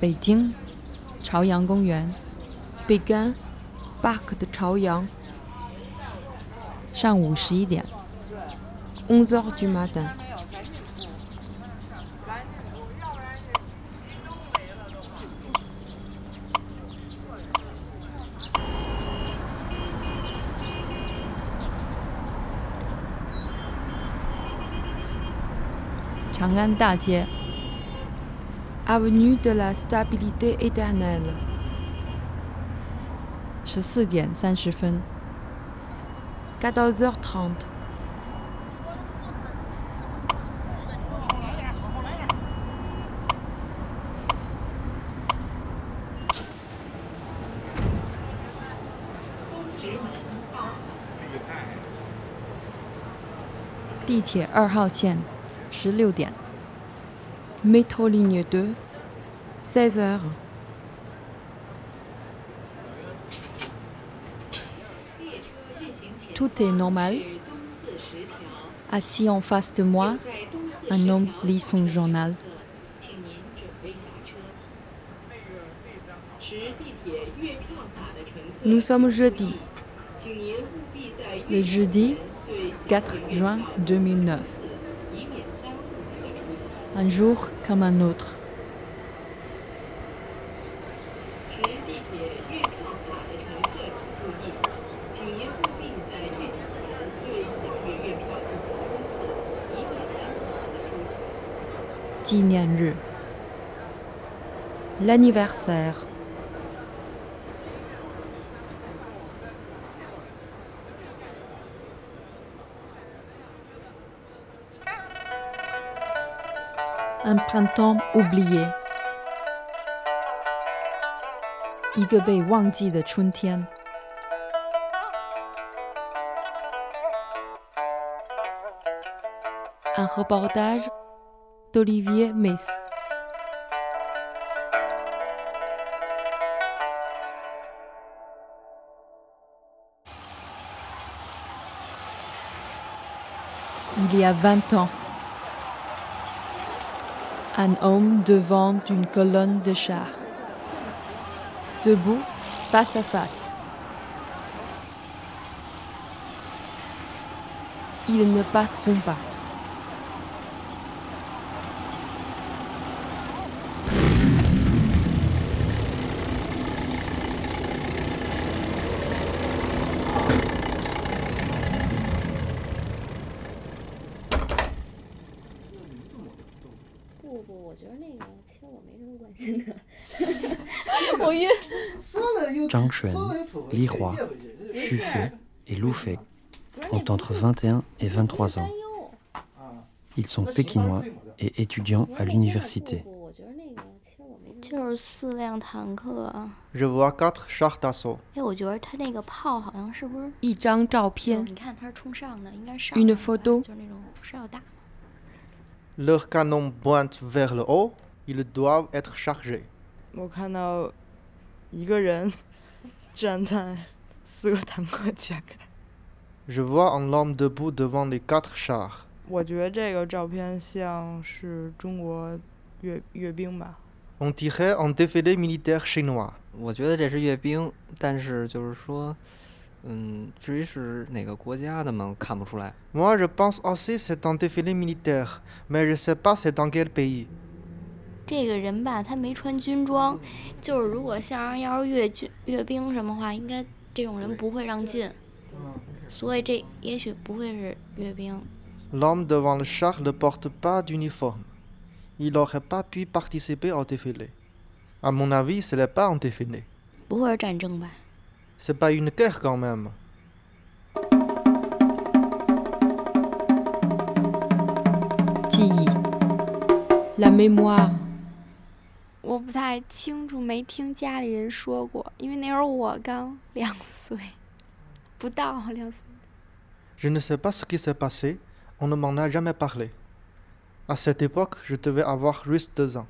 北京，朝阳公园。北京，Parc de 朝阳。上午十一点，onze heures du matin。长安大街 ，Avenue de la Stabilité Éternelle。十四点三十分，quatorze heures trente。地铁二号线。十六点，métro ligne deux，seize heures。Tout est normal. Assis en face de moi, un homme lit son journal. Nous sommes jeudi. Le jeudi 4 juin 2009 un jour comme un autre. L'anniversaire. Un printemps oublié. Un reportage Il y a vingt ans un homme devant une colonne de chars, debout face à face. Ils ne passeront pas. Zhang Xuan, Li Hua, Xu Fei et Lu Fei ont entre 21 et 23 ans. Ils sont pékinois et étudiants à l'université. Je vois quatre chars d'assaut. Une photo. Leurs canons pointent vers le haut. Ils doivent être chargés. Je vois un homme debout devant les quatre chars. On dirait un défilé militaire chinois. Moi, je pense aussi c'est un défilé militaire, mais je ne sais pas c'est dans quel pays. 这个人吧，他没穿军装，就是如果像上要是阅军阅兵什么话，应该这种人不会让进，所以这也许不会是阅兵。L'homme devant le char ne porte pas d'uniforme. Il n'aurait pas pu participer au défilé. À mon avis, ce n'est pas un défilé. 不会是战争吧？C'est pas une guerre quand même. 记忆，la mémoire。 我不太清楚，没听家里人说过，因为那会儿我刚两岁，不到两岁。Je ne sais pas ce qui s'est passé. On ne m'en a jamais parlé. À cette époque, je devais avoir juste deux ans.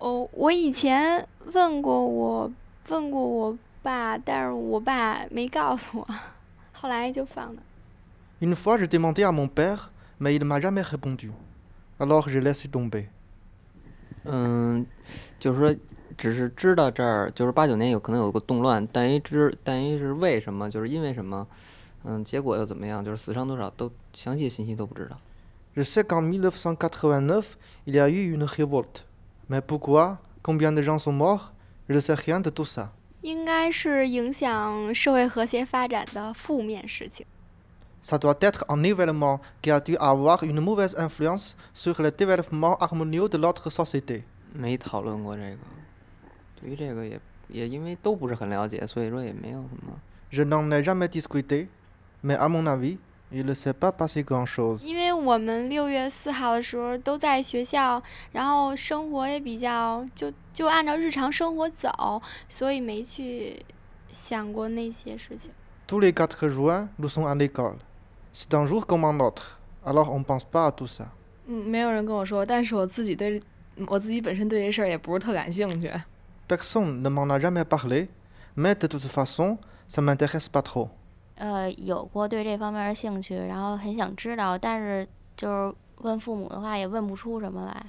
哦，我以前问过我，问过我爸，但是我爸没告诉我，后来就放了。Une fois, j'ai demandé à mon père, mais il m'a jamais répondu. Alors, j'ai laissé tomber. 嗯，就是说，只是知道这儿就是八九年有可能有个动乱，但一知但一是为什么，就是因为什么，嗯，结果又怎么样，就是死伤多少都详细信息都不知道。Je sais qu'en 1989, il y a eu une révolte. Mais pourquoi Combien de gens sont morts je ne sais rien de tout ça. 应该是影响社会和谐发展的负面事情。Ça doit être un événement qui a dû avoir une mauvaise influence sur le développement harmonieux de notre société. 没讨论过这个，对于这个也也因为都不是很了解，所以说也没有什么。Je n'en ai jamais discuté, mais à mon avis, il ne s'est pas passé grand-chose. 因为我们六月四号的时候都在学校，然后生活也比较就就按照日常生活走，所以没去想过那些事情。 Tous les 4 juin, nous sommes à l'école. C'est un jour comme un autre, alors on ne pense pas à tout ça. 嗯，没有人跟我说，但是我自己对我自己本身对这事儿也不是特感兴趣。 Personne ne m'en a jamais parlé, mais de toute façon, ça m'intéresse pas trop. 呃，有过对这方面的兴趣，然后很想知道，但是就是问父母的话也问不出什么来。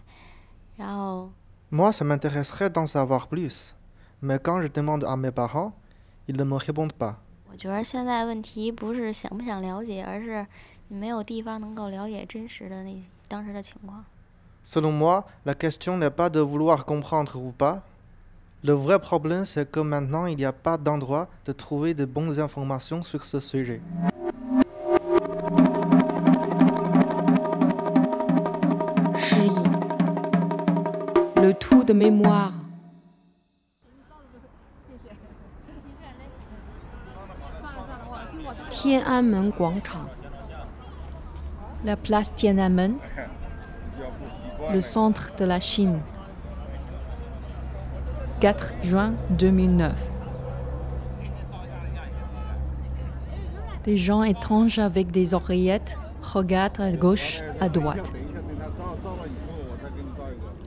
然后 Moi, ça m'intéresserait d'en savoir plus, mais quand je demande à mes parents, ils ne me répondent pas. 我觉得现在问题不是想不想了解，而是你没有地方能够了解真实的那当时的情况。 Selon moi, la question n'est pas de vouloir comprendre ou pas. Le vrai problème, c'est que maintenant, il n'y a pas d'endroit de trouver de bonnes informations sur ce sujet. 失忆，le tout de mémoire。 Tiananmen Guangchang, la place Tiananmen, le centre de la Chine. 4 juin 2009. Des gens étranges avec des oreillettes regardent à gauche, à droite.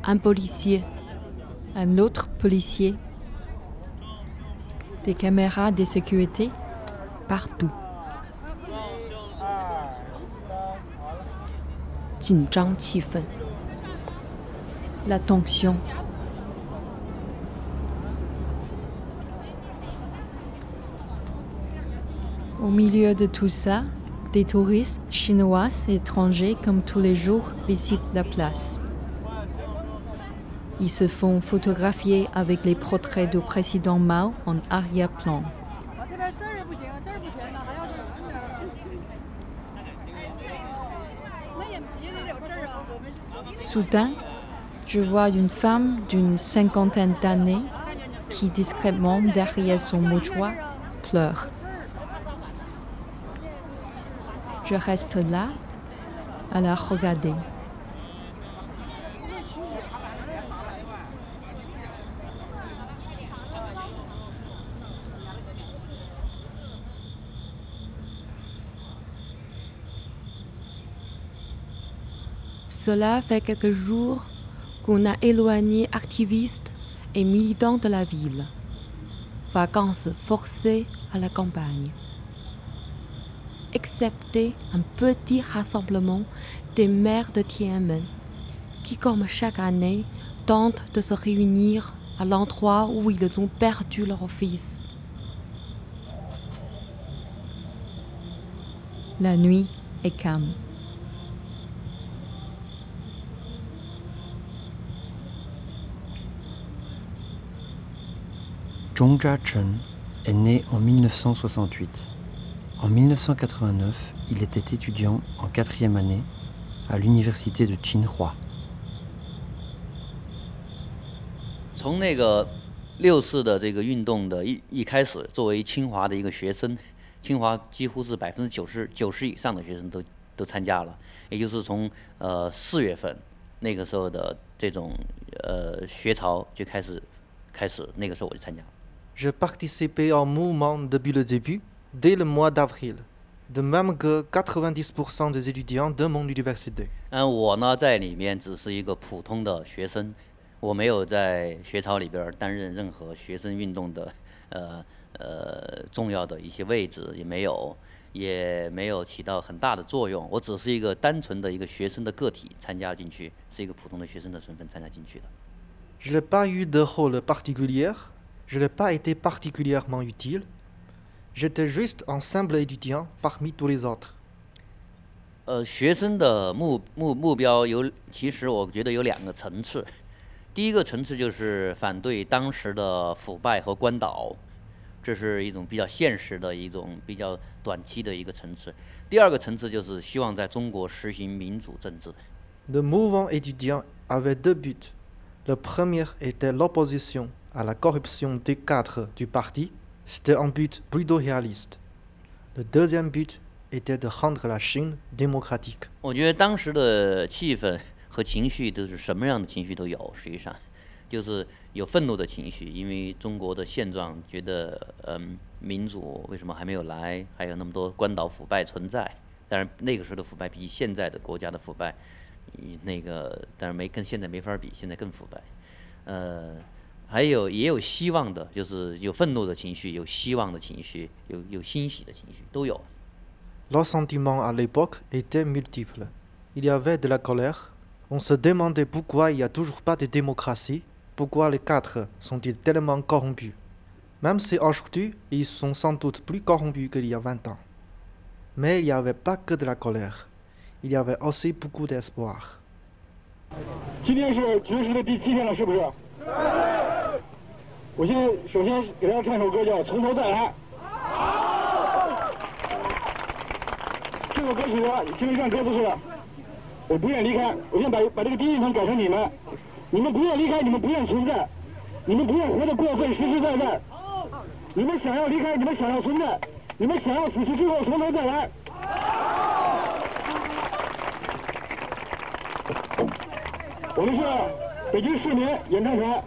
Un policier, un autre policier, des caméras de sécurité partout. 紧张气氛，la tension。Au milieu de tout ça, des touristes chinois et étrangers comme tous les jours visitent la place. Ils se font photographier avec les portraits du président Mao en arrière-plan. Soudain, je vois une femme d'une cinquantaine d'années qui discrètement derrière son mouchoir pleure. Je reste là à la regarder. Cela fait quelques jours qu'on a éloigné activistes et militants de la ville. Vacances forcées à la campagne. Excepté un petit rassemblement des maires de Tiananmen qui, comme chaque année, tentent de se réunir à l'endroit où ils ont perdu leur fils. La nuit est calme. Zhong Jia-chen est né en 1968. En 1989, il était étudiant en quatrième année à l'université de Tsinghua. 从那个六四的这个运动的一一开始，作为清华的一个学生，清华几乎是百分之九十九十以上的学生都都参加了，也就是从呃四月份那个时候的这种呃学潮就开始开始，那个时候我就参加了。 Je participais au mouvement depuis le début, dès le mois d'avril, de même que 90% des étudiants de mon université. 嗯，我呢在里面只是一个普通的学生，我没有在学潮里边儿担任任何学生运动的呃呃重要的一些位置，也没有，也没有起到很大的作用。我只是一个单纯的一个学生的个体参加进去，是一个普通的学生的身份参加进去的。 Je n'ai pas eu de rôle particulier, je n'ai pas été particulièrement utile. J'étais juste un simple étudiant parmi tous les autres. 呃，学生的目目目标有，其实我觉得有两个层次。第一个层次就是反对当时的腐败和官倒，这是一种比较现实的一种比较短期的一个层次。第二个层次就是希望在中国实行民主政治。Le mouvement étudiant avait deux buts. Le premier était l'opposition à la corruption des cadres du parti. C'était un but plutôt réaliste. Le deuxième but était de rendre la Chine démocratique. 我觉得当时的气氛和情绪都是什么样的情绪都有，实际上就是有愤怒的情绪，因为中国的现状觉得，嗯，民主为什么还没有来？还有那么多官倒腐败存在。当然那个时候的腐败比现在的国家的腐败。那个，但是没跟现在没法比，现在更腐败。呃，还有也有希望的，就是有愤怒的情绪，有希望的情绪，有有欣喜的情绪，都有。Le sentiment à l'époque était multiple. Il y avait de la colère. On se demandait pourquoi il n'y a toujours pas de démocratie, pourquoi les cadres sont-ils tellement corrompus. Même si aujourd'hui, ils sont sans doute plus corrompus qu'il y a 20 ans. Mais il n'y avait pas que de la colère il y avait aussi beaucoup d'espoir. 今天是绝食的第七天了，是不是？我先首先给大家唱首歌，叫《从头再来》。好这首歌曲呢，听一看歌词是：我不愿离开。我先把把这个第一层改成你们，你们不愿离开，你们不愿存在，你们不愿活得过分，实实在在。你们想要离开，你们想要存在，你们想要死去之后从头再来。我们是 北京市民演唱团，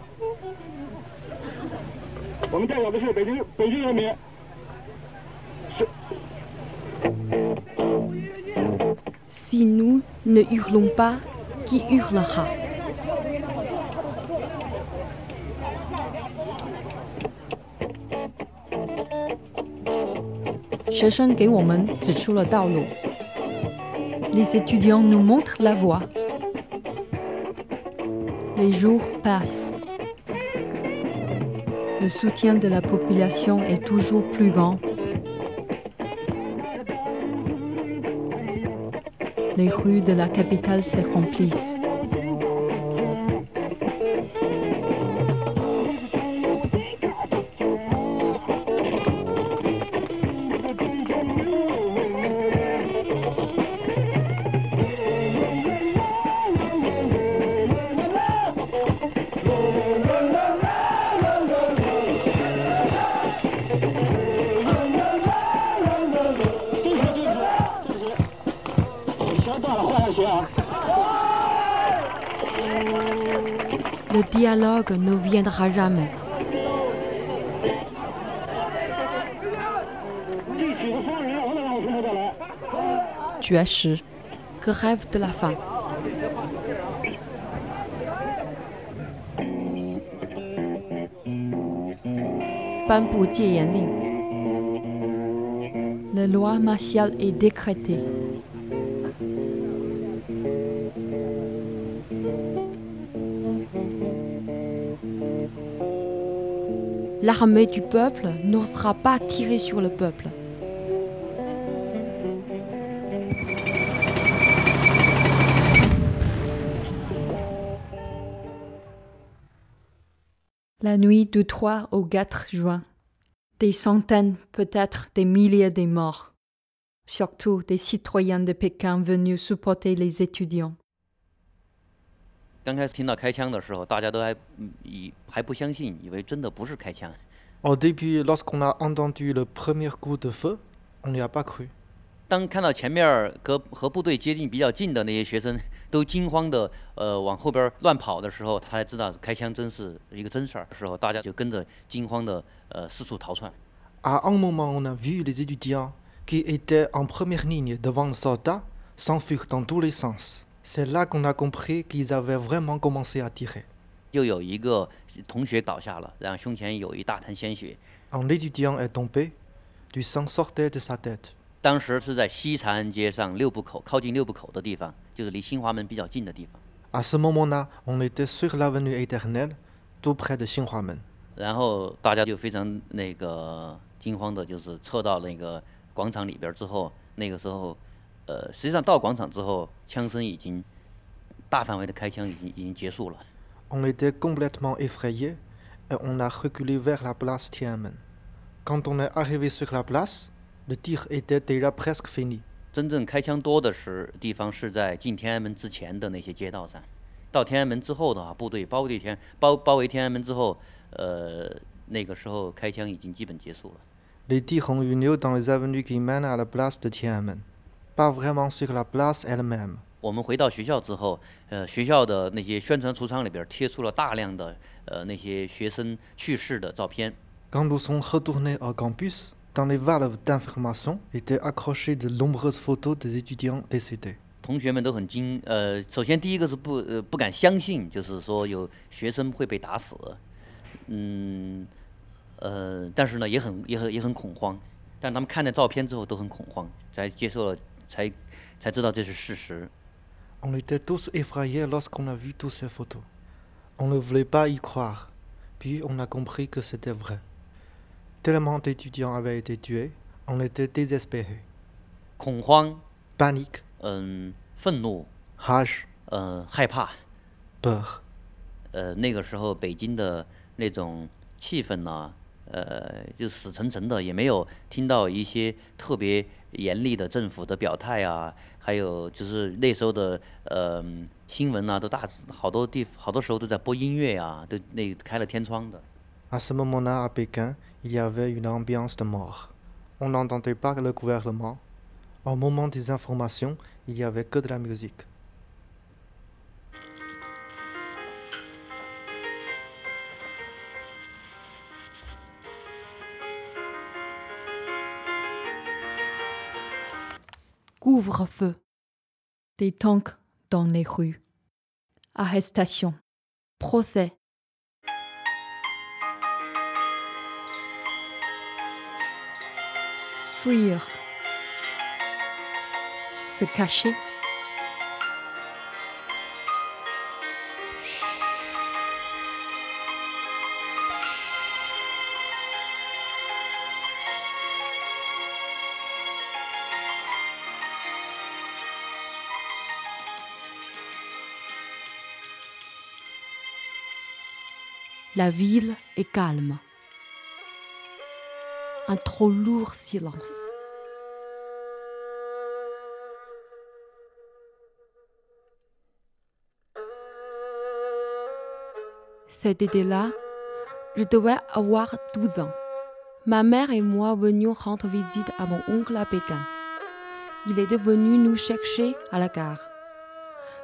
我们代表的是北京北京人民。是。Si nous ne hurlons pas, qui hurlera 学生给我们指出了道路。Les étudiants nous montrent la voie. Les jours passent. Le soutien de la population est toujours plus grand. Les rues de la capitale se remplissent. Ne viendra jamais. Tu as rêve de la fin. La loi martiale est décrétée. L'armée du peuple n'osera pas tirer sur le peuple. La nuit du 3 au 4 juin, des centaines, peut-être des milliers de morts, surtout des citoyens de Pékin venus supporter les étudiants. 刚开始听到开枪的时候，大家都还以还不相信，以为真的不是开枪。Au début, lorsqu'on a entendu le premier coup de feu, on n'y a pas cru. 当看到前面和和部队接近比较近的那些学生都惊慌的呃往后边乱跑的时候，他才知道开枪真是一个真事儿。时候，大家就跟着惊慌的呃四处逃窜。À un moment, on a vu les étudiants qui étaient en première ligne devant le soldat s'enfuir dans tous les sens. C'est là qu'on a compris qu'ils avaient vraiment commencé à tirer. Un étudiant est tombé, du sang sortait de sa tête. À ce moment-là, on était sur l'avenue éternelle, tout près de Xinhuamen. 呃，实际上到广场之后，枪声已经大范围的开枪已经已经结束了。On était complètement effrayés et on a reculé vers la place Tiananmen. Quand on est arrivé sur la place, le tir était déjà presque fini. 真正开枪多的是地方是在进天安门之前的那些街道上，到天安门之后的话，部队包围天包包围天安门之后，呃，那个时候开枪已经基本结束了。Les tirs ont eu lieu dans les avenues qui mènent à la place de Tiananmen, pas vraiment sur la place elle-même. 我们回到学校之后，呃，学校的那些宣传橱窗里边贴出了大量的呃那些学生去世的照片。Quand nous sommes retournés au campus, dans les valves d'information étaient accrochées de nombreuses photos des étudiants décédés. 同学们都很惊，呃，首先第一个是不呃不敢相信，就是说有学生会被打死，嗯，呃，但是呢也很也很也很恐慌，但他们看了照片之后都很恐慌，才接受了，才才知道这是事实。On était tous effrayés lorsqu'on a vu toutes ces photos. On ne voulait pas y croire. Puis on a compris que c'était vrai. Tellement d'étudiants avaient été tués, on était désespérés. 恐慌，Panique, 嗯，愤怒，rage, 嗯，害怕，peur. 呃，那个时候北京的那种气氛呢，呃，就死沉沉的，也没有听到一些特别严厉的政府的表态啊，还有就是那时候的呃新闻啊，都大好多地好多时候都在播音乐啊，都那开了天窗的。Couvre-feu. Des tanks dans les rues. Arrestation. Procès. Fuir. Se cacher. La ville est calme. Un trop lourd silence. Cet été-là, je devais avoir 12 ans. Ma mère et moi venions rendre visite à mon oncle à Pékin. Il était venu nous chercher à la gare.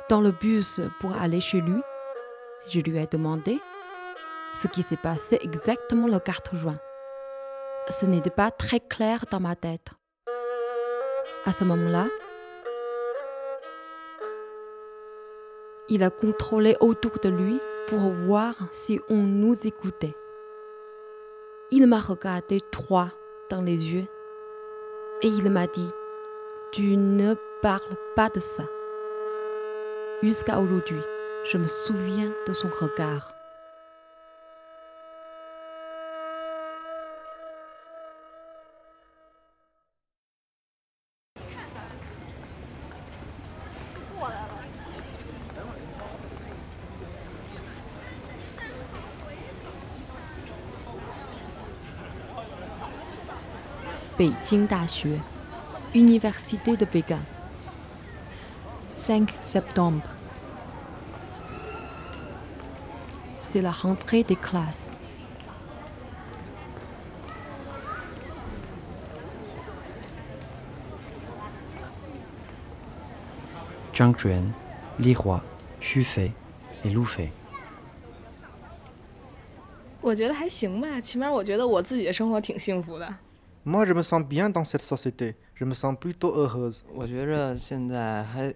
Dans le bus pour aller chez lui, je lui ai demandé ce qui s'est passé exactement le 4 juin. Ce n'était pas très clair dans ma tête. À ce moment-là, il a contrôlé autour de lui pour voir si on nous écoutait. Il m'a regardé droit dans les yeux et il m'a dit Tu ne parles pas de ça. Jusqu'à aujourd'hui, je me souviens de son regard. 北京大学 Université de Pékin 5 septembre C'est la rentrée des classes. Zhang Juan, Li Hua, Xu Fei et Lu Fei. 我觉得还行吧，起码我觉得我自己的生活挺幸福的。Moi, je me sens bien dans cette société. Je me sens plutôt heureuse. 我觉着现在还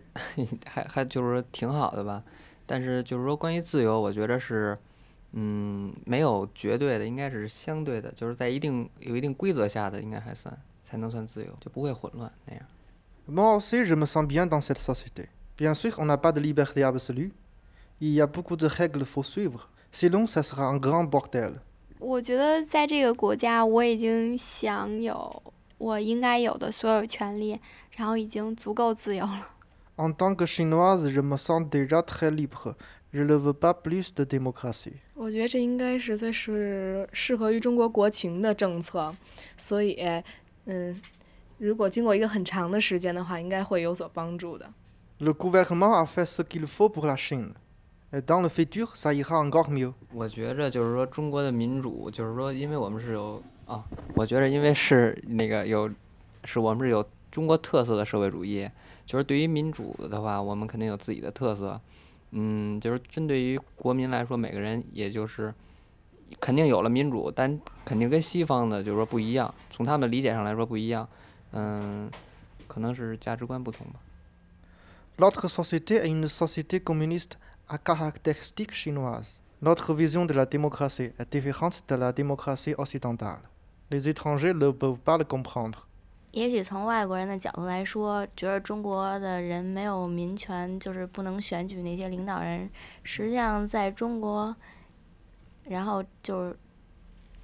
还还就是说挺好的吧，但是就是说关于自由，我觉着是，嗯，没有绝对的，应该是相对的，就是在一定有一定规则下的，应该还算才能算自由，就不会混乱那样。 Moi aussi, je me sens bien dans cette société. Bien sûr, on n'a pas de liberté absolue, Il y a beaucoup de règles faut suivre. Sinon, ça sera un grand bordel. 我觉得在这个国家，我已经享有我应该有的所有权利，然后已经足够自由了。En tant que chinoise, je me sens déjà très libre. Je ne veux pas plus de démocratie. 我觉得这应该是最适适合于中国国情的政策，所以，嗯，如果经过一个很长的时间的话，应该会有所帮助的。Le gouvernement a fait ce qu'il faut pour la Chine. Et dans le futur, ça ira encore mieux. 我觉着就是说中国的民主，就是说，因为我们是有啊，我觉着因为是那个有，是我们是有中国特色的社会主义，就是对于民主的话，我们肯定有自己的特色。嗯，就是针对于国民来说，每个人也就是肯定有了民主，但肯定跟西方的就是说不一样，从他们理解上来说不一样。嗯，可能是价值观不同吧。Notre société est une société communiste à caractéristiques chinoises. Notre vision de la démocratie est différente de la démocratie occidentale. Les étrangers ne peuvent pas le comprendre. 也许从外国人的角度来说，觉得中国的人没有民权，就是不能选举那些领导人。实际上，在中国，然后就是，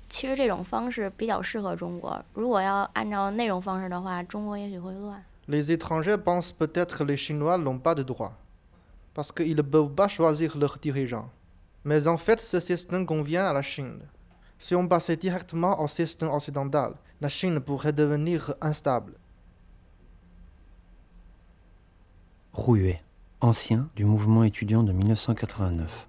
其实这种方式比较适合中国。如果要按照那种方式的话，中国也许会乱。Les étrangers pensent peut-être que les Chinois n'ont pas de droit, parce qu'ils ne peuvent pas choisir leurs dirigeants. Mais en fait, ce système convient à la Chine. Si on passait directement au système occidental, la Chine pourrait devenir instable. Rouet, ancien du mouvement étudiant de 1989.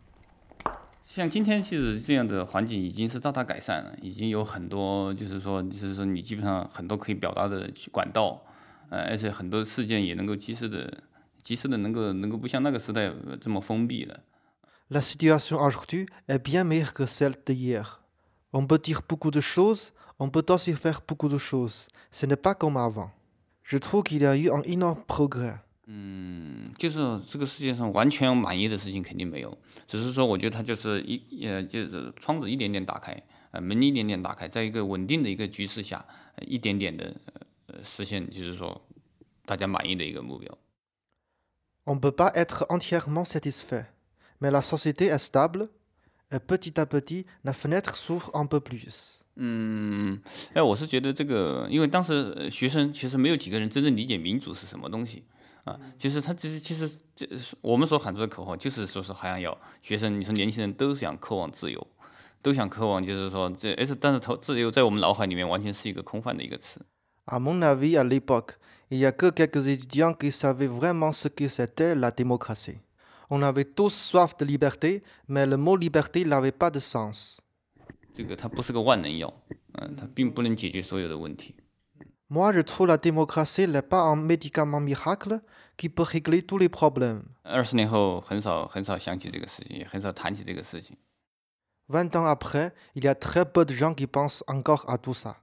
像今天其实这样的环境已经是大大改善了，已经有很多就是说，就是说你基本上很多可以表达的管道，呃，而且很多事件也能够及时的、 及时的能够能够不像那个时代这么封闭了。La situation aujourd'hui est bien meilleure que celle d'hier. On peut dire beaucoup de choses. On peut aussi faire beaucoup de choses. Ce n'est pas comme avant. Je trouve qu'il y a eu un énorme progrès. 嗯，就是这个世界上完全满意的事情肯定没有，只是说我觉得它就是一呃，就是窗子一点点打开，呃，门一点点打开，在一个稳定的一个局势下，一点点的呃实现，就是说大家满意的一个目标。On ne peut pas être entièrement satisfait, mais la société est stable et petit à petit la fenêtre s'ouvre un peu plus. 嗯，哎，我是觉得这个，因为当时学生其实没有几个人真正理解民主是什么东西啊。其实他其实其实这我们所喊出的口号，就是说是好像要学生，你说年轻人都想渴望自由，都想渴望，就是说这，而且但是投自由在我们脑海里面完全是一个空泛的一个词。À mon avis, à l'époque, Il n'y a que quelques étudiants qui savaient vraiment ce que c'était la démocratie. On avait tous soif de liberté, mais le mot liberté n'avait pas de sens. Moi, je trouve la démocratie n'est pas un médicament miracle qui peut régler tous les problèmes. 20 ans après, il y a très peu de gens qui pensent encore à tout ça.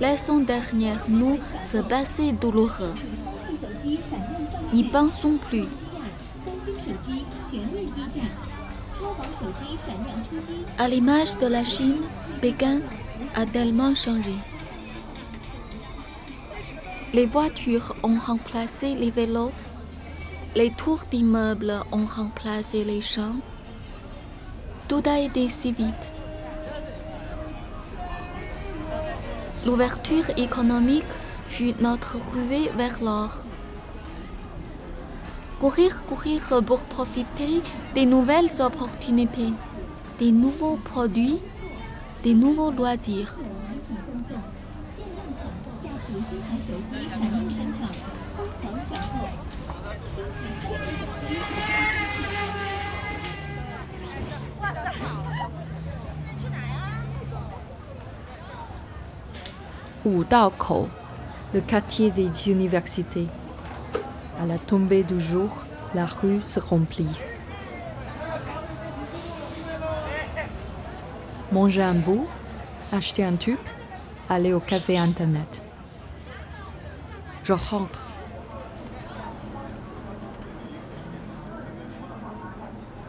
Laissons derrière nous ce passé douloureux. N'y pensons plus. À l'image de la Chine, Pékin a tellement changé. Les voitures ont remplacé les vélos, les tours d'immeubles ont remplacé les champs. Tout a été si vite. L'ouverture économique fut notre ruée vers l'or. Courir, courir pour profiter des nouvelles opportunités, des nouveaux produits, des nouveaux loisirs. Wu Daokou, le quartier des universités. À la tombée du jour, la rue se remplit. Manger un bout, acheter un truc, aller au café internet. Je rentre.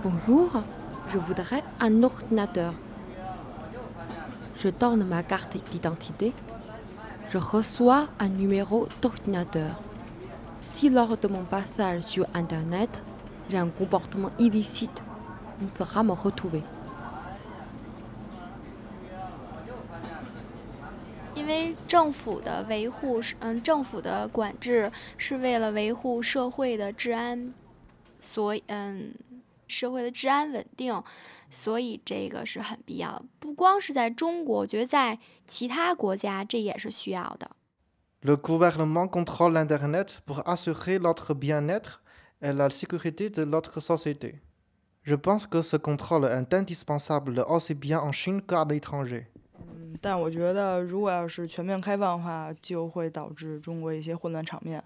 Bonjour, je voudrais un ordinateur. je donne ma carte d'identité, je reçois un numéro d'ordinateur. Si lors de mon passage sur Internet, j'ai un comportement illicite, on sera me retrouver. 因为政府的维护是，嗯，政府的管制是为了维护社会的治安，所以，嗯， 社会的治安稳定，所以这个是很必要的。不光是在中国，我觉得在其他国家这也是需要的。Le gouvernement contrôle l'Internet pour assurer notre bien-être et la sécurité de notre société. Je pense que ce contrôle est indispensable aussi bien en Chine qu'à l'étranger. 但我觉得，如果要是全面开放的话，就会导致中国一些混乱场面。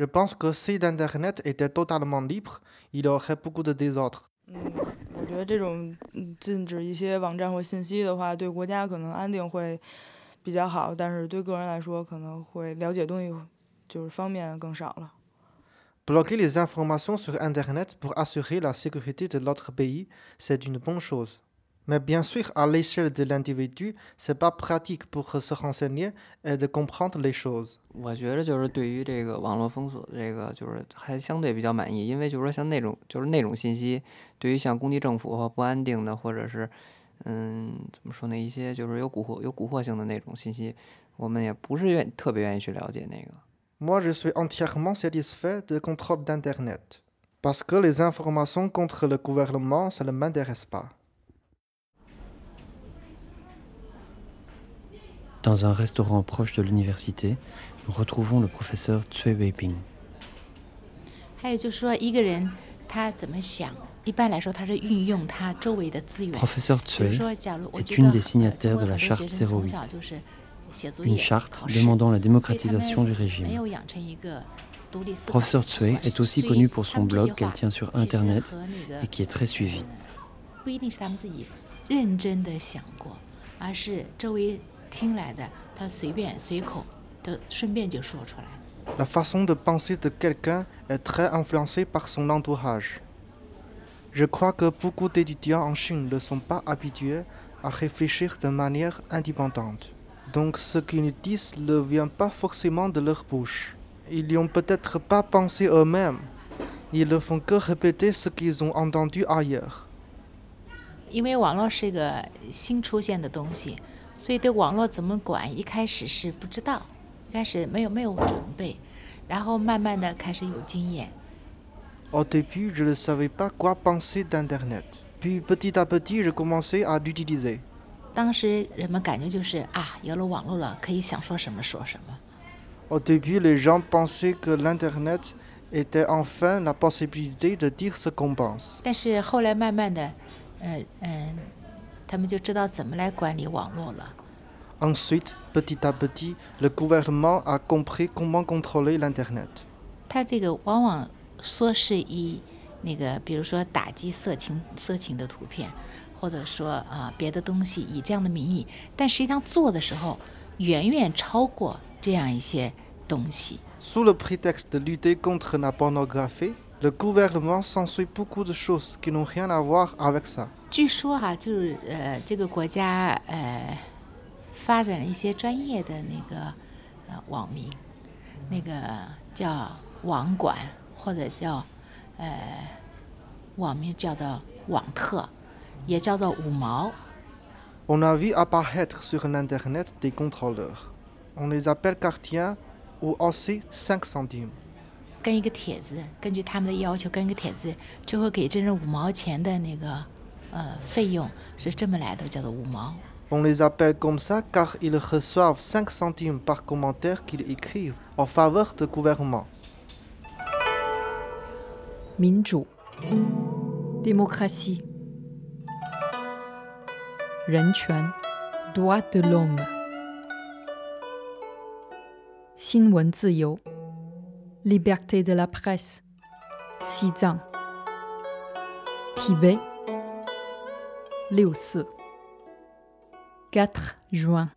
Je pense que si l'Internet était totalement libre, il y aurait beaucoup de désordre. 嗯，我觉得这种禁止一些网站或信息的话，对国家可能安定会比较好，但是对个人来说，可能会了解东西就是方面更少了。Bloquer les informations sur Internet pour assurer la sécurité de notre pays, c'est une bonne chose. Mais bien sûr, à l'échelle de l'individu, c'est pas pratique pour se renseigner et de comprendre les choses. 我觉得就是对于这个网络封锁这个，就是还相对比较满意，因为就是说像那种就是那种信息，对于像攻击政府或不安定的，或者是嗯怎么说呢，一些就是有蛊惑有蛊惑性的那种信息，我们也不是愿特别愿意去了解那个。Moi, je suis entièrement satisfait du contrôle d'Internet. Parce que les informations contre le gouvernement, ça ne m'intéresse pas. Dans un restaurant proche de l'université, nous retrouvons le professeur Tsui Weiping. Professeur Tsui est une des signataires de la charte 08, une charte demandant la démocratisation du régime. Professeur Tsui est aussi connu pour son blog qu'elle tient sur Internet et qui est très suivi. 不一定是他们自己认真的想过，而是周围听来的，他随便随口的顺便就说出来。 La façon de penser de quelqu'un est très influencée par son entourage. Je crois que beaucoup d'étudiants en Chine ne sont pas habitués à réfléchir de manière indépendante. Donc ce qu'ils disent ne vient pas forcément de leur bouche. Ils n'y ont peut-être pas pensé eux-mêmes. Ils ne font que répéter ce qu'ils ont entendu ailleurs. 因为网络是个新出现的东西， 所以对网络怎么管，一开始是不知道，一开始没有没有准备，然后慢慢的开始有经验。Au début, je ne savais pas quoi penser d'Internet. Puis petit à petit, je commençais à l'utiliser. 当时人们感觉就是啊，有了网络了，可以想说什么说什么。Au début, les gens pensaient que l'Internet était enfin la possibilité de dire ce qu'on pense. 但是后来慢慢的，嗯嗯，他们就知道怎么来管理网络了。Ensuite, petit à petit, le gouvernement a compris comment contrôler l'Internet. 他这个往往说是以那个，比如说打击色情色情的图片，或者说啊别的东西，以这样的名义，但实际上做的时候远远超过这样一些东西。Sous le prétexte de lutter contre la pornographie, le gouvernement censurait beaucoup de choses qui n'ont rien à voir avec ça. 据说哈、就是呃这个国家呃发展了一些专业的那个呃网民，那个叫网管或者叫呃网民叫做网特，也叫做五毛。 On a vu apparaître sur l'Internet des contrôleurs. On les appelle quartiers ou aussi 5 centimes. 跟一个帖子，根据他们的要求，跟一个帖子就会给这人五毛钱的那个呃费用，是这么来的，叫做五毛。 On les appelle comme ça car ils reçoivent 5 centimes par commentaire qu'ils écrivent en faveur du gouvernement. 民主 démocratie 人权 droit de l'homme 新闻自由 liberté de la presse, Xizang, Tibet, Léosse, 4 juin.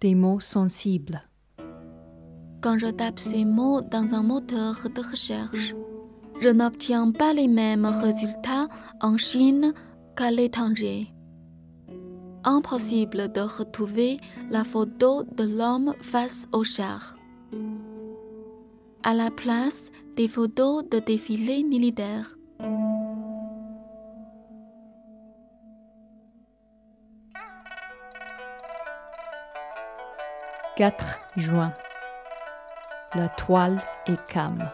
Des mots sensibles. Quand je tape ces mots dans un moteur de recherche, je n'obtiens pas les mêmes résultats en Chine qu'à l'étranger. Impossible de retrouver la photo de l'homme face au char. À la place des photos de défilés militaires. 4 juin. La toile est calme.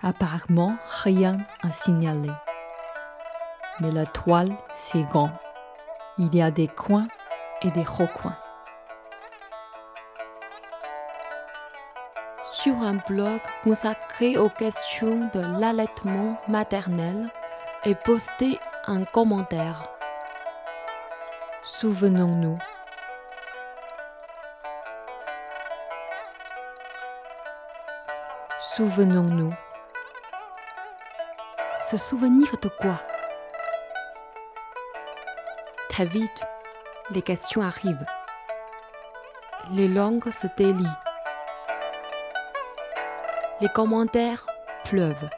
Apparemment, rien à signaler. Mais la toile, c'est grand. Il y a des coins et des recoins. Sur un blog consacré aux questions de l'allaitement maternel est posté un commentaire. Souvenons-nous. Souvenons-nous. Se souvenir de quoi? Très vite, les questions arrivent. Les langues se délient. Les commentaires pleuvent.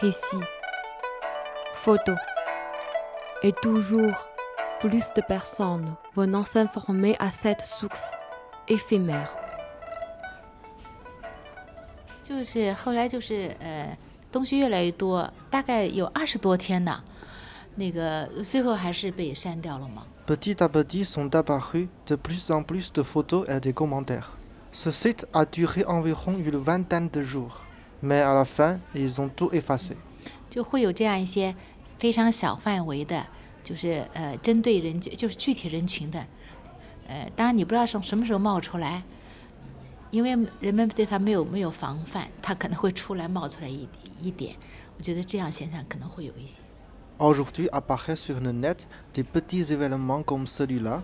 Récits, photos. Et toujours plus de personnes venant s'informer à cette source éphémère. 就是后来就是呃，东西越来越多，大概有二十多天呢。 那个最后还是被删掉了吗。Petit à petit sont apparus de plus en plus de photos et des commentaires. Ce site a duré environ une vingtaine de jours, mais à la fin, ils ont tout effacé. 就会有这样一些非常小范围的，就是呃针对人群就是具体人群的，呃，当然你不知道从什么时候冒出来。因为人们对他没有没有防范，他可能会出来冒出来一一点。我觉得这样现象可能会有一些。Aujourd'hui apparaissent sur le net des petits événements comme celui-là.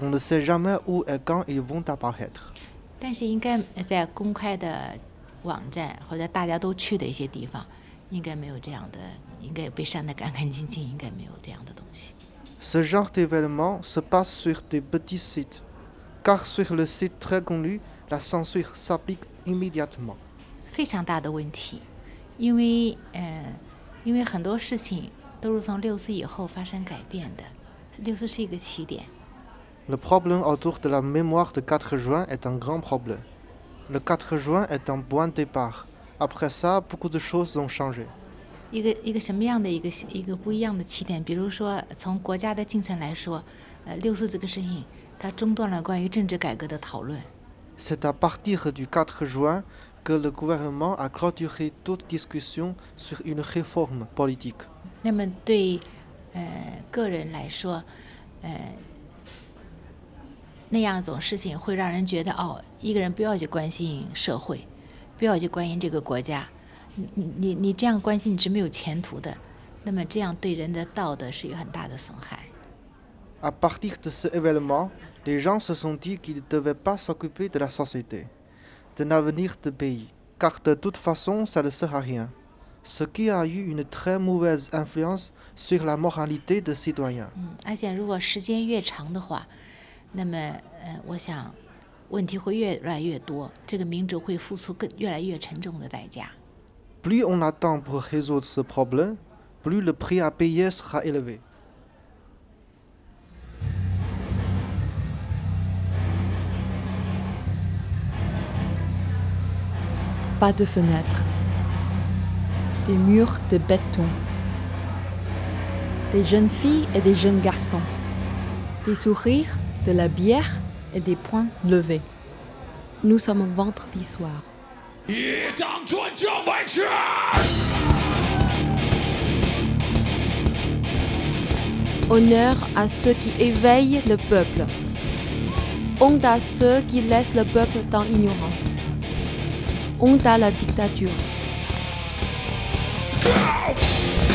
On ne sait jamais où et quand ils vont apparaître. 但是应该在公开的网站或者大家都去的一些地方，应该没有这样的，应该被删得干干净净，应该没有这样的东西。Ce genre d'événement se passe sur des petits sites, car sur le site très connu. la censure s'applique immédiatement. 非常大的问题，因为呃，因为很多事情 都是从六四以后发生改变的，六四是一个起点。Le problème autour de la mémoire de 4 juin est un grand problème. Le 4 juin est un point de départ. Après ça, beaucoup de choses ont changé. 一个一个什么样的一个一个不一样的起点？比如说，从国家的进程来说，呃，六四这个事情，它中断了关于政治改革的讨论。C'est à partir du 4 juin que le gouvernement a clôturé toute discussion sur une réforme politique. 那么对呃个人来说，呃那样一种事情会让人觉得哦，一个人不要去关心社会，不要去关心这个国家，你你你你这样关心你是没有前途的。那么这样对人的道德是有很大的损害。À partir de ce événement, les gens se sont dit qu'ils ne devaient pas s'occuper de la société, de l'avenir du pays, car de toute façon, ça ne sert à rien. Ce qui a eu une très mauvaise influence sur la moralité des citoyens. Plus on attend pour résoudre ce problème, plus le prix à payer sera élevé. pas de fenêtres, des murs de béton, des jeunes filles et des jeunes garçons, des sourires, de la bière et des poings levés. Nous sommes vendredi soir. Honneur à ceux qui éveillent le peuple. Honte à ceux qui laissent le peuple dans l'ignorance honte à la dictature. 觉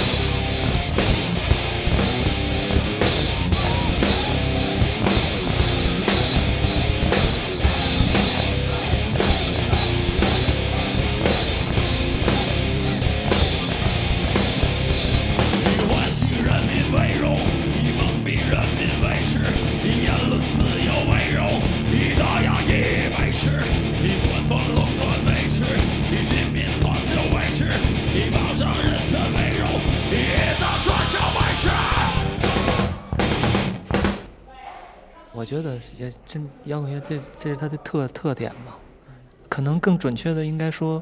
得也真摇滚乐这这是它的特特点吧，可能更准确的应该说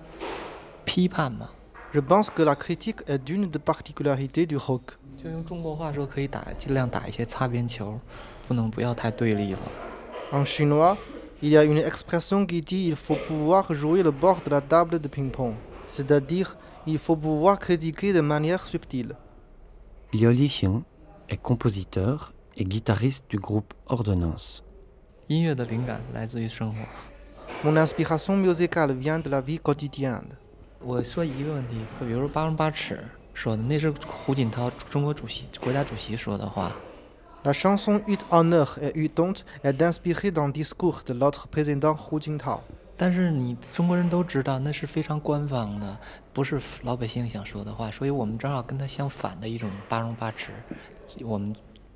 批判嘛。Je pense que la critique est d'une des particularités du rock。就用中国话说，可以打尽量打一些擦边球，不能不要太对立了。En chinois, il y a une expression qui dit il faut pouvoir jouer le bord de la table de ping-pong, c'est-à-dire il faut pouvoir critiquer de manière subtile. Liu Lixing est compositeur et guitariste du groupe Ordonnance. Mon inspiration musicale vient de la vie quotidienne. La chanson Ut honneur et Ut honte est inspirée d'un discours de l'autre président Hu Jintao.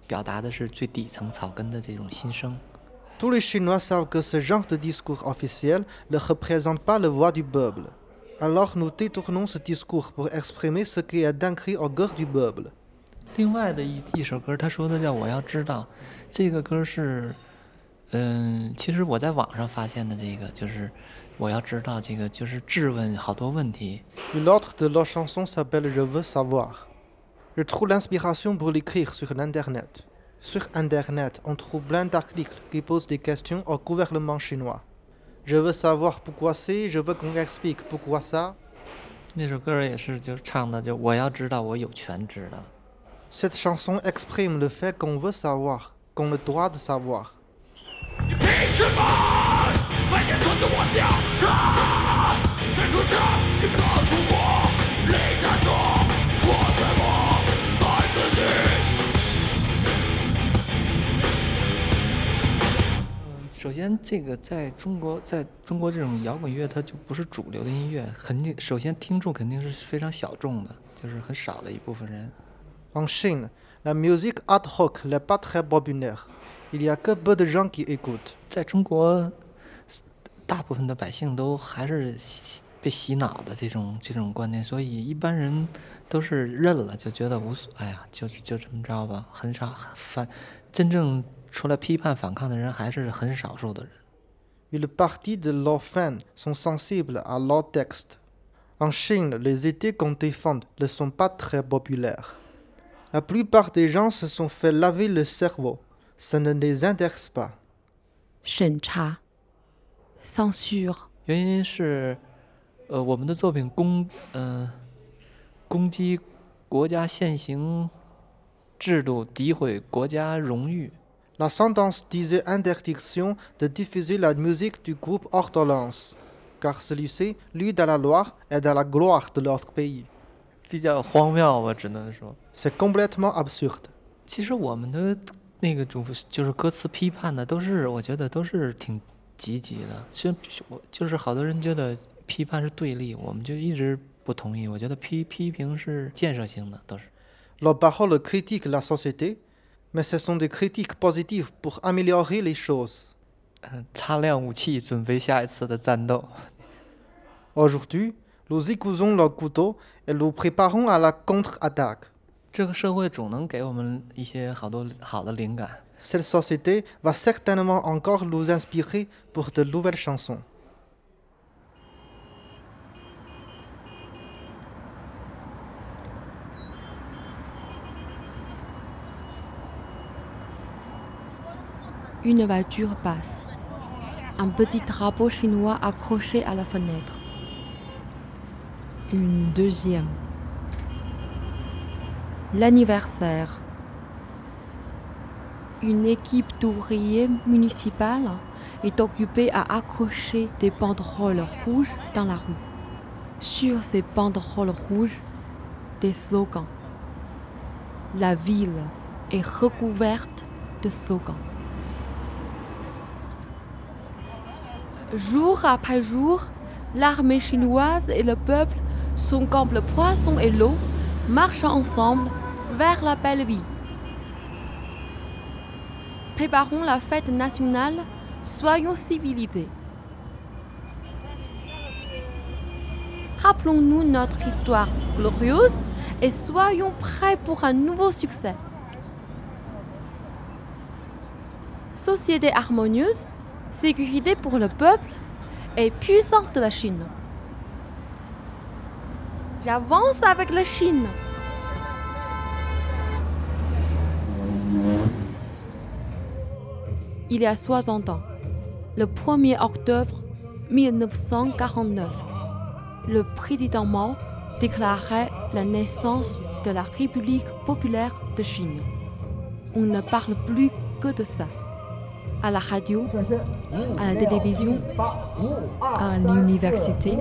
但是你中国人都知道，那是非常官方的，不是老百姓想说的话，所以我们正好跟他相反的一种八荣八耻，我们表达的是最底层草根的这种心声。Tous les Chinois savent que ce genre de discours officiel ne représente pas le voix du peuple. Alors nous détournons ce discours pour exprimer ce qui est d'un cri au cœur du peuple. 另外的一一首歌，他说的叫“我要知道”，这个歌是，嗯，其实我在网上发现的这个，就是我要知道这个，就是质问好多问题。L'autre de leurs chansons s'appelle Je veux savoir. je trouve l'inspiration pour l'écrire sur l'Internet. Sur Internet, on trouve plein d'articles qui posent des questions au gouvernement chinois. Je veux savoir pourquoi c'est, je veux qu'on explique pourquoi ça. Cette chanson exprime le fait qu'on veut savoir, qu'on a le droit de savoir. 首先这个在中国，在中国这种摇滚乐，它就不是主流的音乐，肯定首先听众肯定是非常小众的，就是很少的一部分人。En Chine, la musique ad hoc n'est pas très populaire. Il y a que peu de gens qui écoutent. 在中国，大部分的百姓都还是被洗脑的这种这种观念，所以一般人都是认了，就觉得无所，哎呀，就就这么着吧，很少反，真正出来批判反抗的人还是很少数的人。Une partie de leurs fans sont sensibles à leurs textes. En Chine, les idées qu'on défend ne sont pas très populaires. La plupart des gens se sont fait laver le cerveau. Ça ne les intéresse pas. 审查，censure。原因是，呃，我们的作品攻，呃，攻击国家现行制度，诋毁国家荣誉。La sentence disait interdiction de diffuser la musique du groupe Ordonnance, car celui-ci, lui, dans la Loire, est dans la gloire de notre pays. 比较荒谬吧，只能说。C'est complètement absurde。其实我们的那个主就是歌词批判的，都是我觉得都是挺积极的。虽然我就是好多人觉得批判是对立，我们就一直不同意。我觉得批批评是建设性的，都是。Leurs paroles critiquent la société, mais ce sont des critiques positives pour améliorer les choses. Euh, Aujourd'hui, nous écoutons le couteau et nous préparons à la contre-attaque. Cette société va certainement encore nous inspirer pour de nouvelles chansons. Une voiture passe. Un petit drapeau chinois accroché à la fenêtre une deuxième. L'anniversaire. Une équipe d'ouvriers municipales est occupée à accrocher des banderoles rouges dans la rue. Sur ces banderoles rouges, des slogans. La ville est recouverte de slogans. Jour après jour, l'armée chinoise et le peuple sont comme le poisson et l'eau, marchent ensemble vers la belle vie. Préparons la fête nationale, soyons civilisés. Rappelons-nous notre histoire glorieuse et soyons prêts pour un nouveau succès. société harmonieuse, sécurité pour le peuple et puissance de la Chine. J'avance avec la Chine. Il y a 60 ans, le 1er octobre 1949, le président Mao déclarait la naissance de la République populaire de Chine. On ne parle plus que de ça. À la radio, à la télévision, à l'université,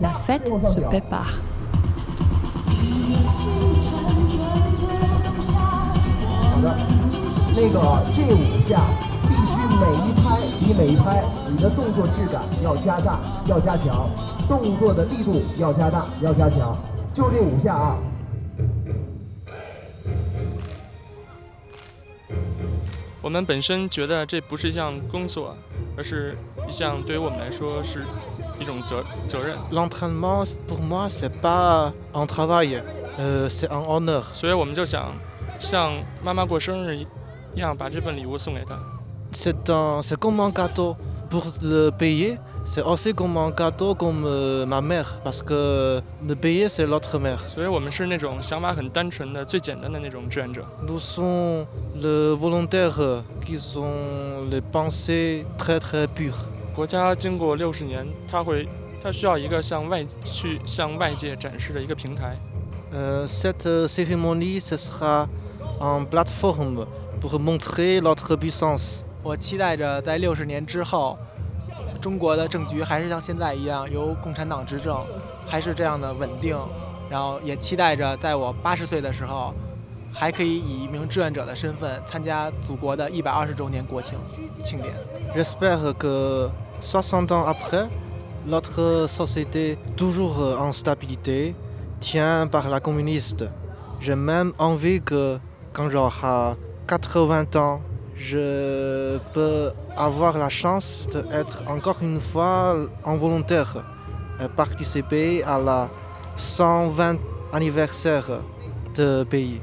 la fête se prépare. 我们本身觉得这不是一项工作，而是一项对于我们来说是一种责责任。L'entraînement pour moi c'est pas un travail, c'est un honneur。所以我们就想像妈妈过生日一样，把这份礼物送给她。C'est un, c'est comme un gâteau pour le payer. C'est aussi comme un gâteau comme ma mère, parce que le payer c'est l'autre mère. 所以我们是那种想法很单纯的、最简单的那种志愿者。 Nous sommes les volontaires qui ont les pensées très très pures. 国家经过六十年，它会，它需要一个向外去向外界展示的一个平台。 Euh, cette cérémonie, ce sera une plateforme pour montrer notre puissance. 我期待着在六十年之后， 中国的政局还是像现在一样由共产党执政，还是这样的稳定。然后也期待着在我八十岁的时候，还可以以一名志愿者的身份参加祖国的一百二十周年国庆庆典。J'espère que 60 ans après, notre société toujours en stabilité tient par la communiste. J'ai même envie que quand j'aurai 80 ans, je peux avoir la chance d'être encore une fois un volontaire, et participer à la 120 anniversaire de pays.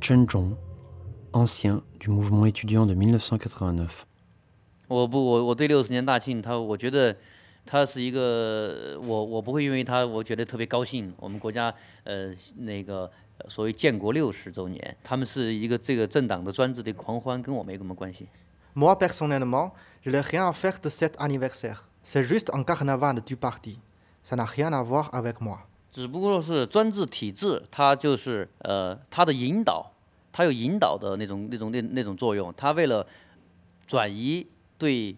陈忠，ancien du mouvement étudiant de 1989。我不，我我对六十年大庆，他我觉得 他是一个，我我不会因为他，我觉得特别高兴。我们国家呃那个所谓建国六十周年，他们是一个这个政党的专制的狂欢，跟我没什么关系。Moi personnellement, je n'ai rien à faire de cet anniversaire. C'est juste un carnaval du parti. Ça n'a rien à voir avec moi. 只不过是专制体制，它就是呃，它的引导，它有引导的那种那种那那种作用。它为了转移对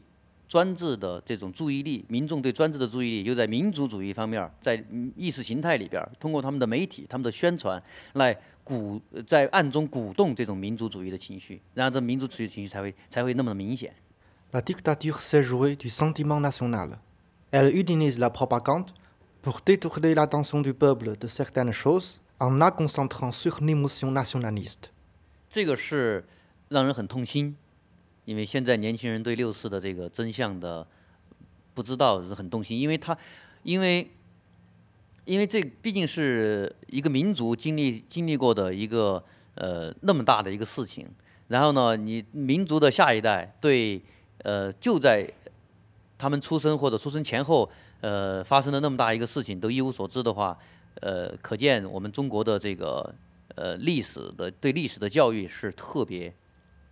专制的这种注意力，民众对专制的注意力，又在民族主义方面，在意识形态里边，通过他们的媒体、他们的宣传来鼓，在暗中鼓动这种民族主义的情绪，然后这民族主义情绪才会才会那么的明显。La dictature s'est jouée du sentiment national. Elle utilise la propagande pour détourner l'attention du peuple de certaines choses en la concentrant sur l'émotion nationaliste. 这个是让人很痛心，因为现在年轻人对六四的这个真相的不知道是很动心，因为他，因为，因为这毕竟是一个民族经历经历过的一个呃那么大的一个事情，然后呢，你民族的下一代对呃就在他们出生或者出生前后呃发生的那么大一个事情都一无所知的话，呃，可见我们中国的这个呃历史的对历史的教育是特别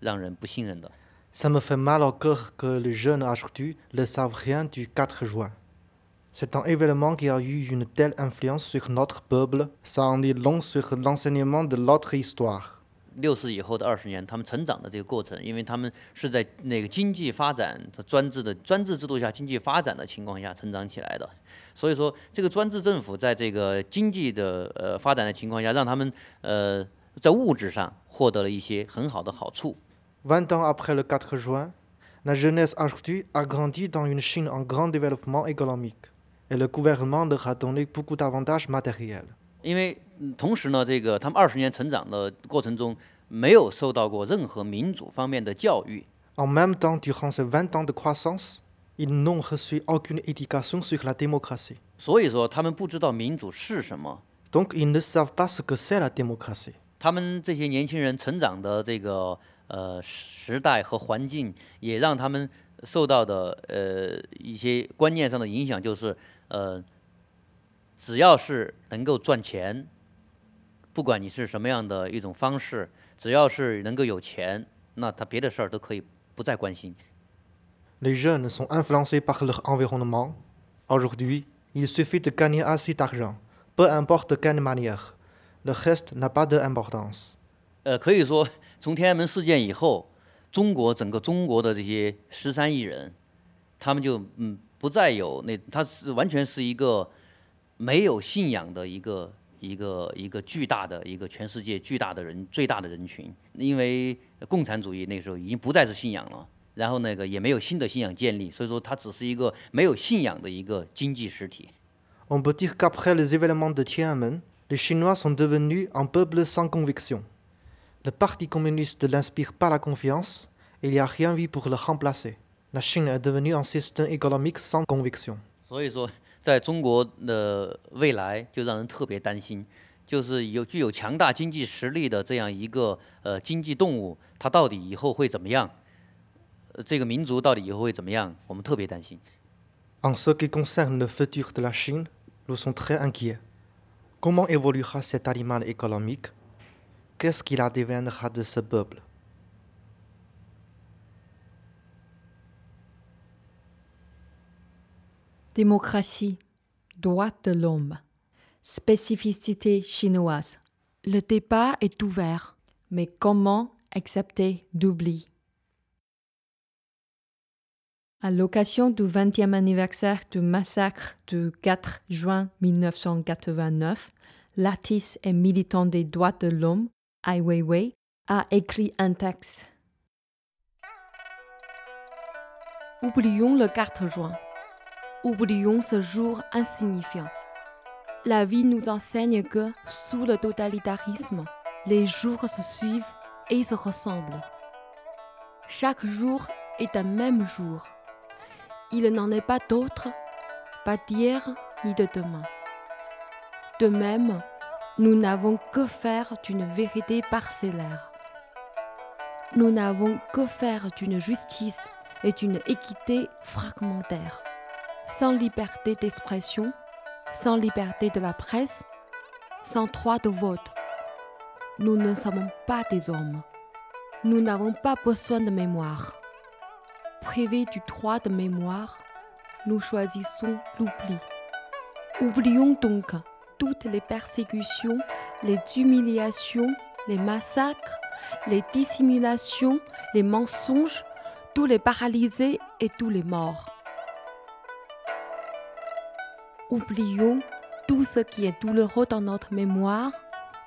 让人不信任的。Ça me fait mal au cœur que les jeunes aujourd'hui ne savent rien du 4 juin. C'est un événement qui a eu une telle influence sur notre peuple, ça en dit long sur l'enseignement de notre histoire. 六四以后的二十年，他们成长的这个过程，因为他们是在那个经济发展的专制的专制制度下经济发展的情况下成长起来的，所以说这个专制政府在这个经济的呃发展的情况下，让他们呃在物质上获得了一些很好的好处。 20 ans après le 4 juin, la jeunesse aujourd'hui a grandi dans une Chine en grand développement économique, et le gouvernement leur a donné beaucoup d'avantages matériels. 因为同时呢，这个他们二十年成长的过程中，没有受到过任何民主方面的教育。 En même temps, durant ces 20 ans de croissance, ils n'ont reçu aucune éducation sur la démocratie. 所以说，他们不知道民主是什么， Donc ils ne savent pas ce que c'est la démocratie. 他们这些年轻人成长的这个 呃时代和环境，也让他们受到的呃一些观念上的影响，就是呃，只要是能够赚钱，不管你是什么样的一种方式，只要是能够有钱，那他别的事儿都可以不再关心。Les jeunes sont influencés par leur environnement. Aujourd'hui, il suffit de gagner assez d'argent, peu importe de quelle manière. Le reste n'a pas d'importance. 呃，可以说从天安门事件以后，中国整个中国的这些十三亿人，他们就嗯不再有那，他是完全是一个没有信仰的一个一个一个巨大的一个全世界巨大的人最大的人群，因为共产主义那时候已经不再是信仰了，然后那个也没有新的信仰建立，所以说它只是一个没有信仰的一个经济实体。On peut dire qu'après les événements de Tiananmen, les Chinois sont devenus un peuple sans conviction. Le Parti communiste n'inspire pas la confiance et il n'y a rien vu pour le remplacer. La Chine est devenue un système économique sans conviction. 所以说，在中国的未来就让人特别担心，就是有具有强大经济实力的这样一个呃经济动物，它到底以后会怎么样？呃，这个民族到底以后会怎么样？我们特别担心。 En ce qui concerne le futur de la Chine, nous sommes très inquiets. Comment évoluera cet animal économique Qu'est-ce qu'il adviendra de ce peuple? Démocratie, droit de l'homme, spécificité chinoise. Le débat est ouvert, mais comment accepter d'oubli? À l'occasion du 20e anniversaire du massacre du 4 juin 1989, l'artiste et militant des droits de l'homme, Ai Weiwei, a écrit un texte. Oublions le 4 juin. Oublions ce jour insignifiant. La vie nous enseigne que, sous le totalitarisme, les jours se suivent et se ressemblent. Chaque jour est un même jour. Il n'en est pas d'autre, pas d'hier ni de demain. De même, nous n'avons que faire d'une vérité parcellaire. Nous n'avons que faire d'une justice et d'une équité fragmentaire. Sans liberté d'expression, sans liberté de la presse, sans droit de vote. Nous ne sommes pas des hommes. Nous n'avons pas besoin de mémoire. Privés du droit de mémoire, nous choisissons l'oubli. Oublions donc toutes les persécutions, les humiliations, les massacres, les dissimulations, les mensonges, tous les paralysés et tous les morts. Oublions tout ce qui est douloureux dans notre mémoire,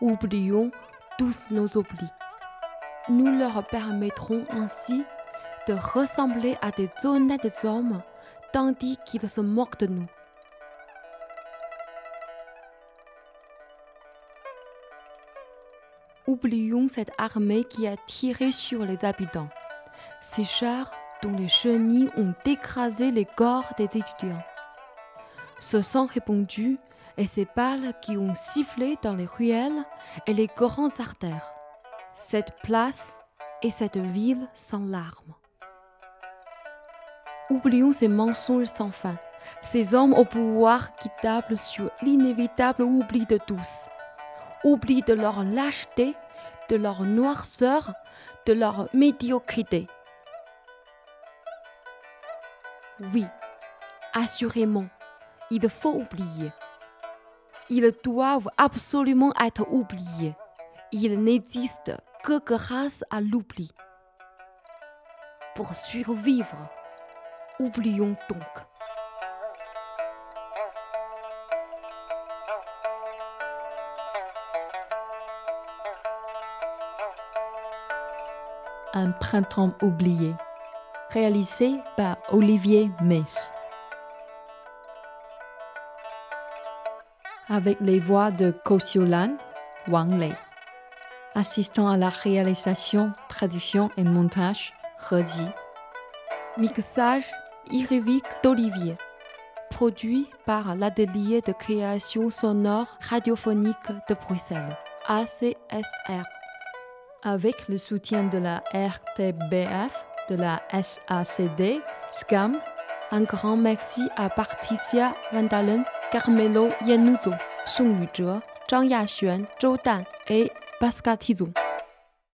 oublions tous nos oublis. Nous leur permettrons ainsi de ressembler à des honnêtes hommes tandis qu'ils se moquent de nous. Oublions cette armée qui a tiré sur les habitants, ces chars dont les chenilles ont écrasé les corps des étudiants. Ce sang répandu et ces balles qui ont sifflé dans les ruelles et les grandes artères. Cette place et cette ville sans larmes. Oublions ces mensonges sans fin, ces hommes au pouvoir qui tablent sur l'inévitable oubli de tous. Oubli de leur lâcheté, de leur noirceur, de leur médiocrité. Oui, assurément, il faut oublier. Ils doivent absolument être oubliés. Ils n'existent que grâce à l'oubli. Pour survivre, oublions donc. Un printemps oublié, réalisé par Olivier Mess. Avec les voix de Kosyolan, Wang Lei. Assistant à la réalisation, traduction et montage, Redi. Mixage, Irvik d'Olivier. produit par l'Atelier de création sonore radiophonique de Bruxelles, ACSR, avec le soutien de la RTBF, de la SACD, SCAM. Un grand merci à Patricia Vandalen, Carmelo Yanuzo, Song Yuzhe, Zhang Yaxuan, Zhou Dan et Pascal Tizong.